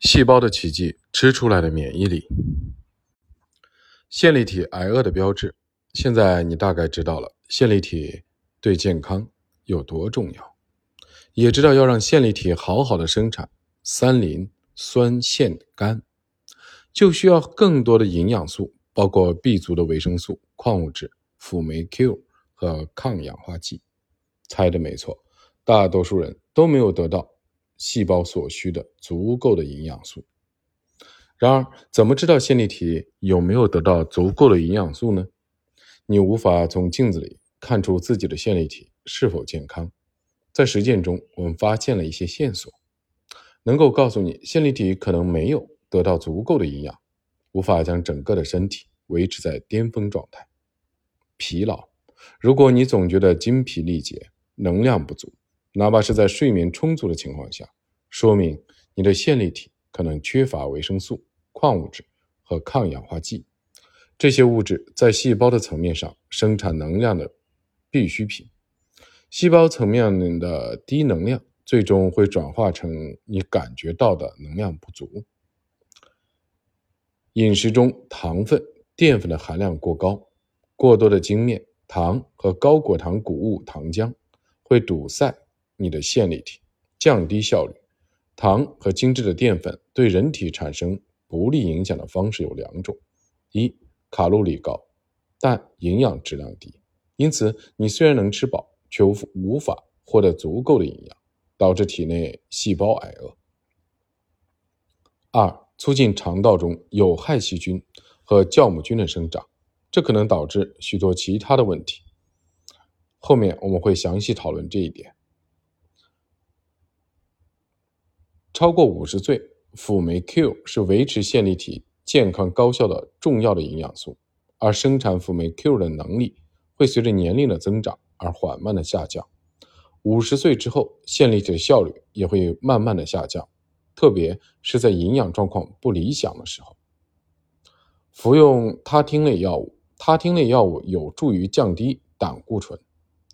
细胞的奇迹，吃出来的免疫力。线粒体挨饿的标志，现在你大概知道了线粒体对健康有多重要，也知道要让线粒体好好的生产三磷酸腺苷，就需要更多的营养素，包括 B 族的维生素、矿物质、辅酶 Q 和抗氧化剂。猜的没错，大多数人都没有得到。细胞所需的足够的营养素。然而，怎么知道线粒体有没有得到足够的营养素呢？你无法从镜子里看出自己的线粒体是否健康。在实践中，我们发现了一些线索，能够告诉你线粒体可能没有得到足够的营养，无法将整个的身体维持在巅峰状态。疲劳，如果你总觉得精疲力竭、能量不足。哪怕是在睡眠充足的情况下，说明你的线粒体可能缺乏维生素、矿物质和抗氧化剂。这些物质在细胞的层面上生产能量的必需品。细胞层面的低能量，最终会转化成你感觉到的能量不足。饮食中糖分、淀粉的含量过高，过多的精面、糖和高果糖谷物糖浆会堵塞。你的线粒体降低效率，糖和精致的淀粉对人体产生不利影响的方式有两种：一、卡路里高，但营养质量低，因此你虽然能吃饱，却无无法获得足够的营养，导致体内细胞挨饿；二、促进肠道中有害细菌和酵母菌的生长，这可能导致许多其他的问题。后面我们会详细讨论这一点。超过五十岁，辅酶 Q 是维持线粒体健康高效的重要的营养素，而生产辅酶 Q 的能力会随着年龄的增长而缓慢的下降。五十岁之后，线粒体的效率也会慢慢的下降，特别是在营养状况不理想的时候。服用他汀类药物，他汀类药物有助于降低胆固醇，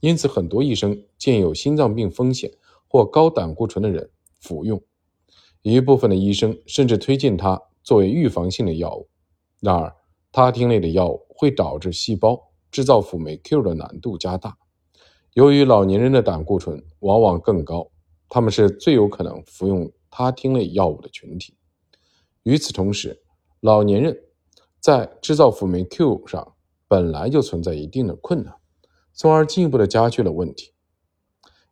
因此很多医生建议有心脏病风险或高胆固醇的人服用。一部分的医生甚至推荐它作为预防性的药物。然而，他汀类的药物会导致细胞制造辅酶 Q 的难度加大。由于老年人的胆固醇往往更高，他们是最有可能服用他汀类药物的群体。与此同时，老年人在制造辅酶 Q 上本来就存在一定的困难，从而进一步的加剧了问题。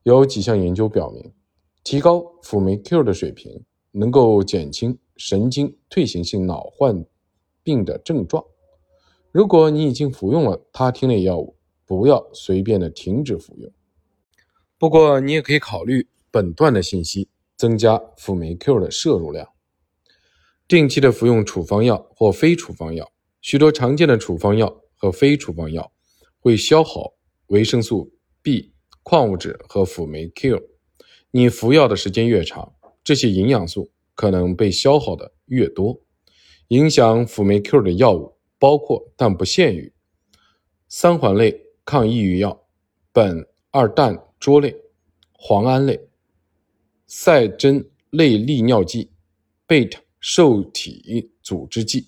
有几项研究表明，提高辅酶 Q 的水平。能够减轻神经退行性脑患病的症状。如果你已经服用了他汀类药物，不要随便的停止服用。不过，你也可以考虑本段的信息，增加辅酶 Q 的摄入量。定期的服用处方药或非处方药，许多常见的处方药和非处方药会消耗维生素 B、矿物质和辅酶 Q。你服药的时间越长，这些营养素可能被消耗的越多，影响辅酶 Q 的药物包括但不限于三环类抗抑郁药、苯二氮卓类、磺胺类、赛珍类利尿剂、贝塔受体阻滞剂、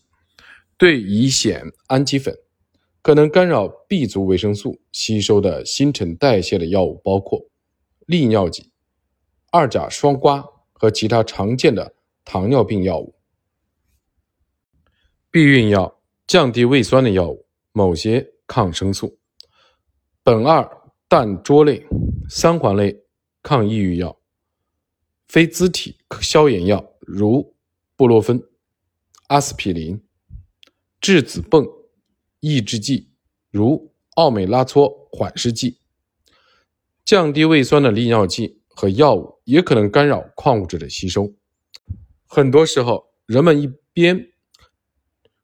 对乙酰氨基酚。可能干扰 B 族维生素吸收的新陈代谢的药物包括利尿剂、二甲双胍。和其他常见的糖尿病药物、避孕药、降低胃酸的药物、某些抗生素、苯二氮卓类、三环类抗抑郁药、非甾体消炎药如布洛芬、阿司匹林、质子泵抑制剂如奥美拉唑缓释剂、降低胃酸的利尿剂。和药物也可能干扰矿物质的吸收。很多时候，人们一边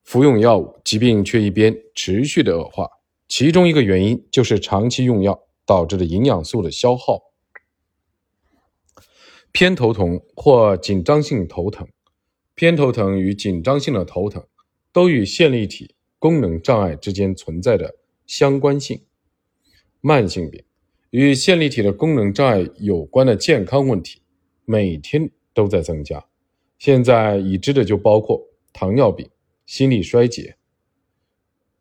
服用药物，疾病却一边持续的恶化。其中一个原因就是长期用药导致的营养素的消耗。偏头痛或紧张性头疼，偏头疼与紧张性的头疼都与线粒体功能障碍之间存在的相关性。慢性病。与线粒体的功能障碍有关的健康问题，每天都在增加。现在已知的就包括糖尿病、心力衰竭、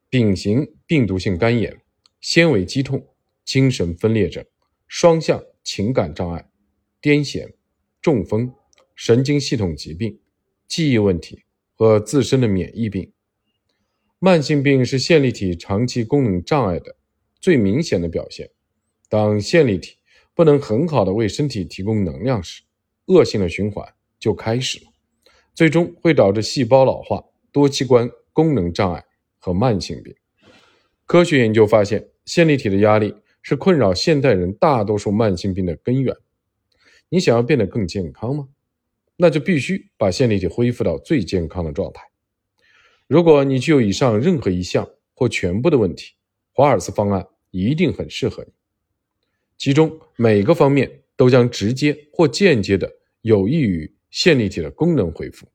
丙型病毒性肝炎、纤维肌痛、精神分裂症、双向情感障碍、癫痫、中风、神经系统疾病、记忆问题和自身的免疫病。慢性病是线粒体长期功能障碍的最明显的表现。当线粒体不能很好的为身体提供能量时，恶性的循环就开始了，最终会导致细胞老化、多器官功能障碍和慢性病。科学研究发现，线粒体的压力是困扰现代人大多数慢性病的根源。你想要变得更健康吗？那就必须把线粒体恢复到最健康的状态。如果你具有以上任何一项或全部的问题，华尔斯方案一定很适合你。其中每个方面都将直接或间接的有益于线粒体的功能恢复。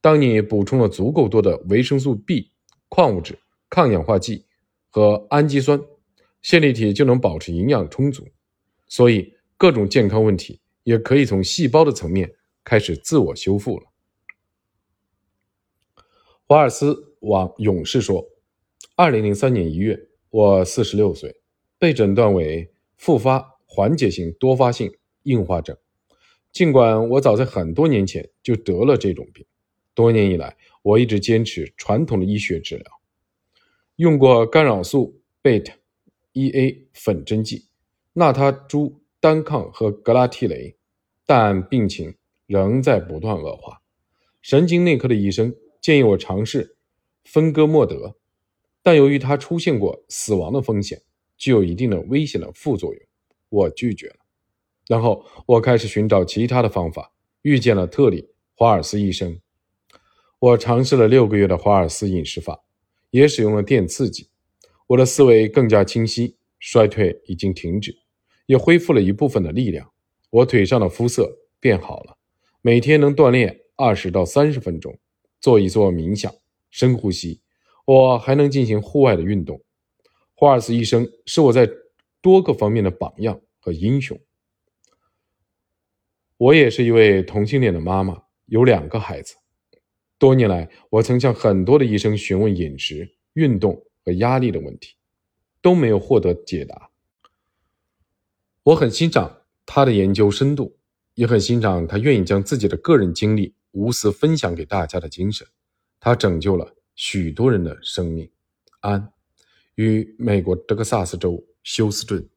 当你补充了足够多的维生素 B、矿物质、抗氧化剂和氨基酸，线粒体就能保持营养充足。所以，各种健康问题也可以从细胞的层面开始自我修复了。华尔斯往勇士说：“二零零三年一月，我四十六岁，被诊断为复发缓解性多发性硬化症。尽管我早在很多年前就得了这种病，多年以来我一直坚持传统的医学治疗，用过干扰素贝塔、EA 粉针剂、纳他珠单抗和格拉替雷，但病情仍在不断恶化。神经内科的医生。”建议我尝试芬戈莫德，但由于它出现过死亡的风险，具有一定的危险的副作用，我拒绝了。然后我开始寻找其他的方法，遇见了特里·华尔斯医生。我尝试了六个月的华尔斯饮食法，也使用了电刺激。我的思维更加清晰，衰退已经停止，也恢复了一部分的力量。我腿上的肤色变好了，每天能锻炼二十到三十分钟。做一做冥想，深呼吸，我还能进行户外的运动。华尔斯医生是我在多个方面的榜样和英雄。我也是一位同性恋的妈妈，有两个孩子。多年来，我曾向很多的医生询问饮食、运动和压力的问题，都没有获得解答。我很欣赏他的研究深度，也很欣赏他愿意将自己的个人经历。无私分享给大家的精神，他拯救了许多人的生命。安，于美国德克萨斯州休斯顿。